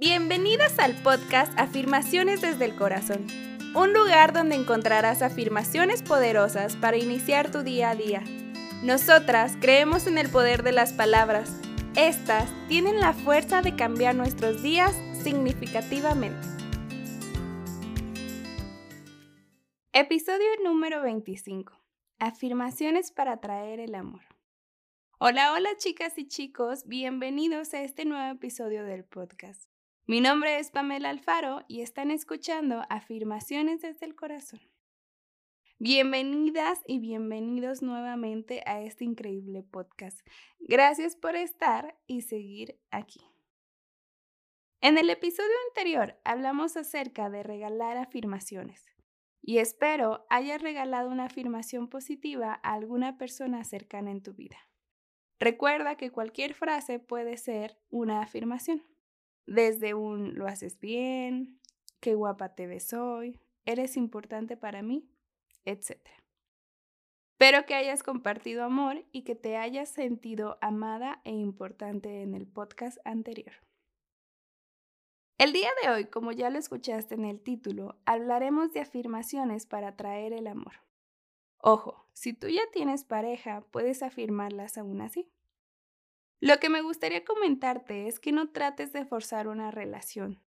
Bienvenidas al podcast Afirmaciones desde el Corazón, un lugar donde encontrarás afirmaciones poderosas para iniciar tu día a día. Nosotras creemos en el poder de las palabras. Estas tienen la fuerza de cambiar nuestros días significativamente. Episodio número 25. Afirmaciones para atraer el amor. Hola, hola chicas y chicos, bienvenidos a este nuevo episodio del podcast. Mi nombre es Pamela Alfaro y están escuchando Afirmaciones desde el Corazón. Bienvenidas y bienvenidos nuevamente a este increíble podcast. Gracias por estar y seguir aquí. En el episodio anterior hablamos acerca de regalar afirmaciones y espero hayas regalado una afirmación positiva a alguna persona cercana en tu vida. Recuerda que cualquier frase puede ser una afirmación. Desde un lo haces bien, qué guapa te ves hoy, eres importante para mí, etc. Espero que hayas compartido amor y que te hayas sentido amada e importante en el podcast anterior. El día de hoy, como ya lo escuchaste en el título, hablaremos de afirmaciones para atraer el amor. Ojo, si tú ya tienes pareja, puedes afirmarlas aún así. Lo que me gustaría comentarte es que no trates de forzar una relación.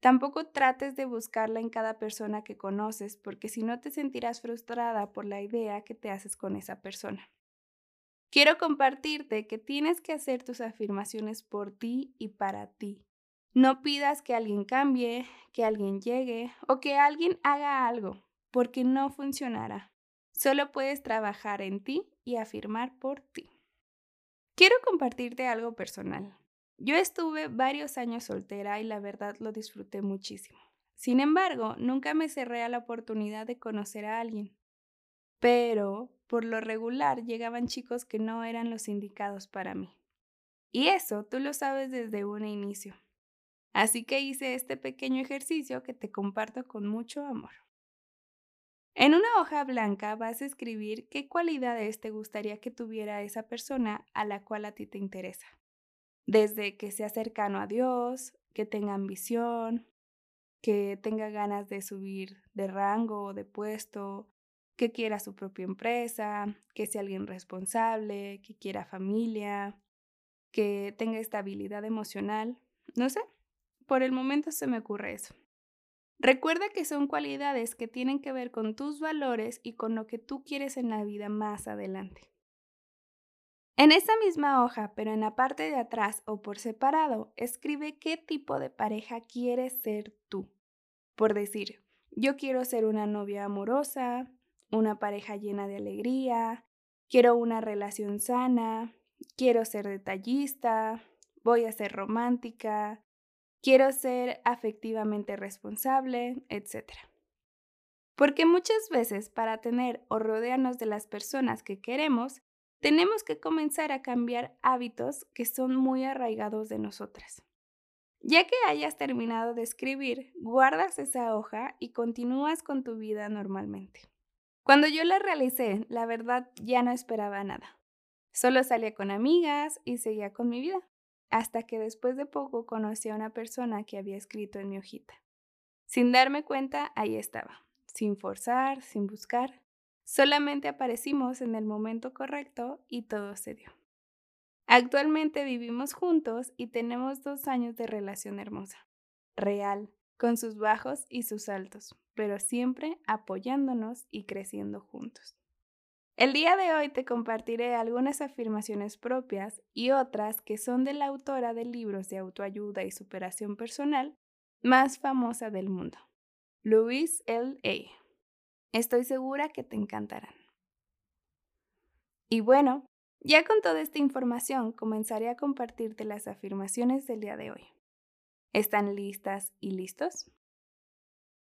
Tampoco trates de buscarla en cada persona que conoces, porque si no te sentirás frustrada por la idea que te haces con esa persona. Quiero compartirte que tienes que hacer tus afirmaciones por ti y para ti. No pidas que alguien cambie, que alguien llegue o que alguien haga algo, porque no funcionará. Solo puedes trabajar en ti y afirmar por ti. Quiero compartirte algo personal. Yo estuve varios años soltera y la verdad lo disfruté muchísimo. Sin embargo, nunca me cerré a la oportunidad de conocer a alguien. Pero, por lo regular, llegaban chicos que no eran los indicados para mí. Y eso tú lo sabes desde un inicio. Así que hice este pequeño ejercicio que te comparto con mucho amor. En una hoja blanca vas a escribir qué cualidades te gustaría que tuviera esa persona a la cual a ti te interesa. Desde que sea cercano a Dios, que tenga ambición, que tenga ganas de subir de rango o de puesto, que quiera su propia empresa, que sea alguien responsable, que quiera familia, que tenga estabilidad emocional. No sé, por el momento se me ocurre eso. Recuerda que son cualidades que tienen que ver con tus valores y con lo que tú quieres en la vida más adelante. En esa misma hoja, pero en la parte de atrás o por separado, escribe qué tipo de pareja quieres ser tú. Por decir, yo quiero ser una novia amorosa, una pareja llena de alegría, quiero una relación sana, quiero ser detallista, voy a ser romántica, quiero ser afectivamente responsable, etc. Porque muchas veces para tener o rodearnos de las personas que queremos, tenemos que comenzar a cambiar hábitos que son muy arraigados de nosotras. Ya que hayas terminado de escribir, guardas esa hoja y continúas con tu vida normalmente. Cuando yo la realicé, la verdad ya no esperaba nada. Solo salía con amigas y seguía con mi vida hasta que después de poco conocí a una persona que había escrito en mi hojita. Sin darme cuenta, ahí estaba, sin forzar, sin buscar. Solamente aparecimos en el momento correcto y todo se dio. Actualmente vivimos juntos y tenemos dos años de relación hermosa, real, con sus bajos y sus altos, pero siempre apoyándonos y creciendo juntos. El día de hoy te compartiré algunas afirmaciones propias y otras que son de la autora de libros de autoayuda y superación personal más famosa del mundo, Louise L. A. Estoy segura que te encantarán. Y bueno, ya con toda esta información comenzaré a compartirte las afirmaciones del día de hoy. ¿Están listas y listos?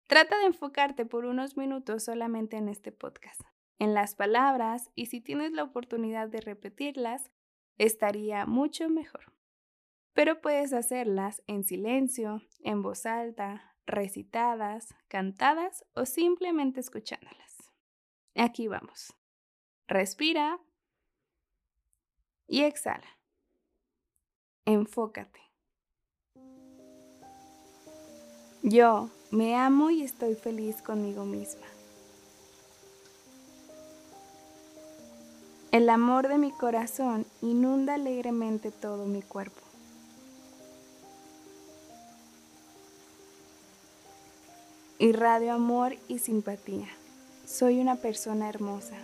Trata de enfocarte por unos minutos solamente en este podcast en las palabras y si tienes la oportunidad de repetirlas, estaría mucho mejor. Pero puedes hacerlas en silencio, en voz alta, recitadas, cantadas o simplemente escuchándolas. Aquí vamos. Respira y exhala. Enfócate. Yo me amo y estoy feliz conmigo misma. El amor de mi corazón inunda alegremente todo mi cuerpo. Irradio amor y simpatía. Soy una persona hermosa.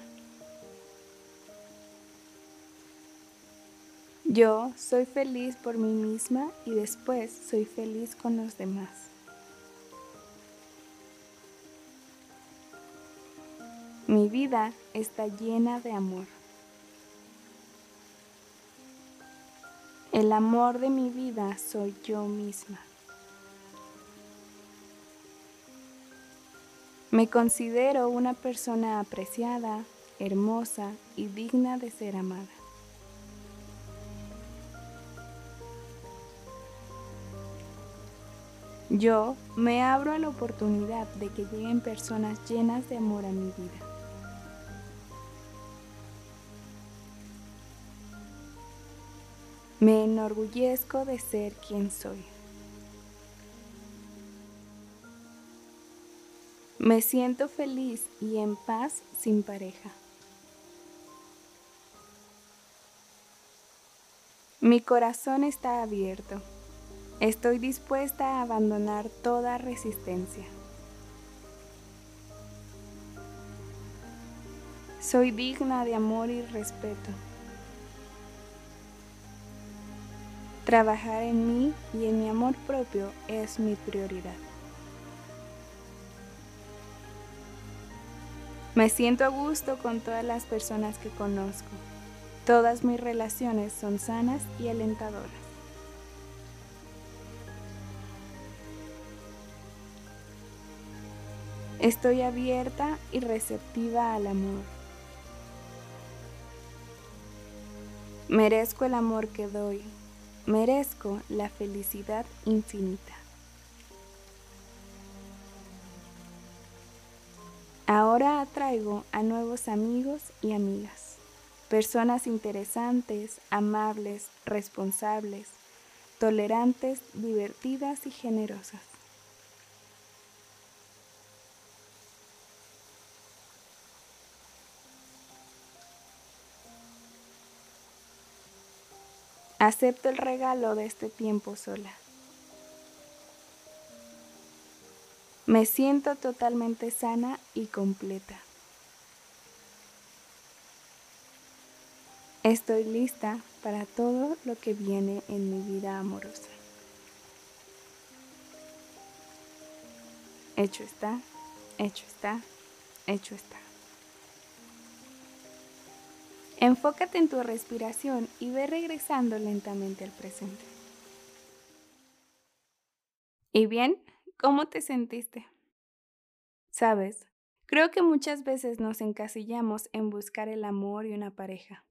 Yo soy feliz por mí misma y después soy feliz con los demás. Mi vida está llena de amor. El amor de mi vida soy yo misma. Me considero una persona apreciada, hermosa y digna de ser amada. Yo me abro a la oportunidad de que lleguen personas llenas de amor a mi vida. Me enorgullezco de ser quien soy. Me siento feliz y en paz sin pareja. Mi corazón está abierto. Estoy dispuesta a abandonar toda resistencia. Soy digna de amor y respeto. Trabajar en mí y en mi amor propio es mi prioridad. Me siento a gusto con todas las personas que conozco. Todas mis relaciones son sanas y alentadoras. Estoy abierta y receptiva al amor. Merezco el amor que doy. Merezco la felicidad infinita. Ahora atraigo a nuevos amigos y amigas, personas interesantes, amables, responsables, tolerantes, divertidas y generosas. Acepto el regalo de este tiempo sola. Me siento totalmente sana y completa. Estoy lista para todo lo que viene en mi vida amorosa. Hecho está, hecho está, hecho está. Enfócate en tu respiración y ve regresando lentamente al presente. ¿Y bien? ¿Cómo te sentiste? Sabes, creo que muchas veces nos encasillamos en buscar el amor y una pareja,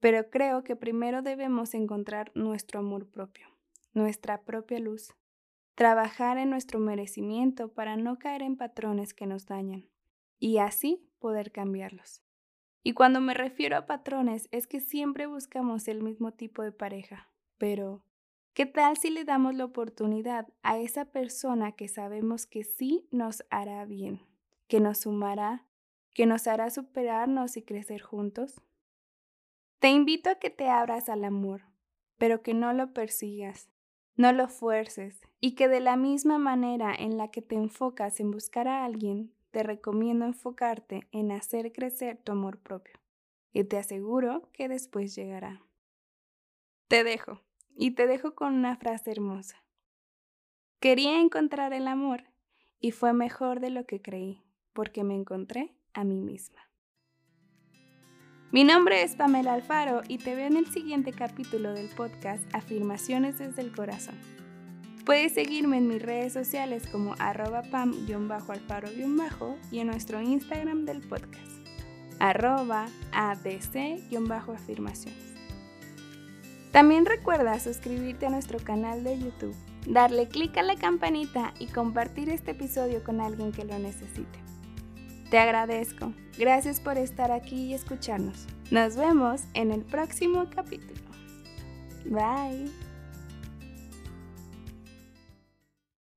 pero creo que primero debemos encontrar nuestro amor propio, nuestra propia luz, trabajar en nuestro merecimiento para no caer en patrones que nos dañan y así poder cambiarlos. Y cuando me refiero a patrones es que siempre buscamos el mismo tipo de pareja, pero ¿Qué tal si le damos la oportunidad a esa persona que sabemos que sí nos hará bien, que nos sumará, que nos hará superarnos y crecer juntos? Te invito a que te abras al amor, pero que no lo persigas, no lo fuerces y que de la misma manera en la que te enfocas en buscar a alguien, te recomiendo enfocarte en hacer crecer tu amor propio. Y te aseguro que después llegará. Te dejo. Y te dejo con una frase hermosa. Quería encontrar el amor y fue mejor de lo que creí, porque me encontré a mí misma. Mi nombre es Pamela Alfaro y te veo en el siguiente capítulo del podcast Afirmaciones desde el Corazón. Puedes seguirme en mis redes sociales como arroba pam-alfaro- y en nuestro Instagram del podcast, arroba adc-afirmaciones. También recuerda suscribirte a nuestro canal de YouTube, darle clic a la campanita y compartir este episodio con alguien que lo necesite. Te agradezco. Gracias por estar aquí y escucharnos. Nos vemos en el próximo capítulo. Bye.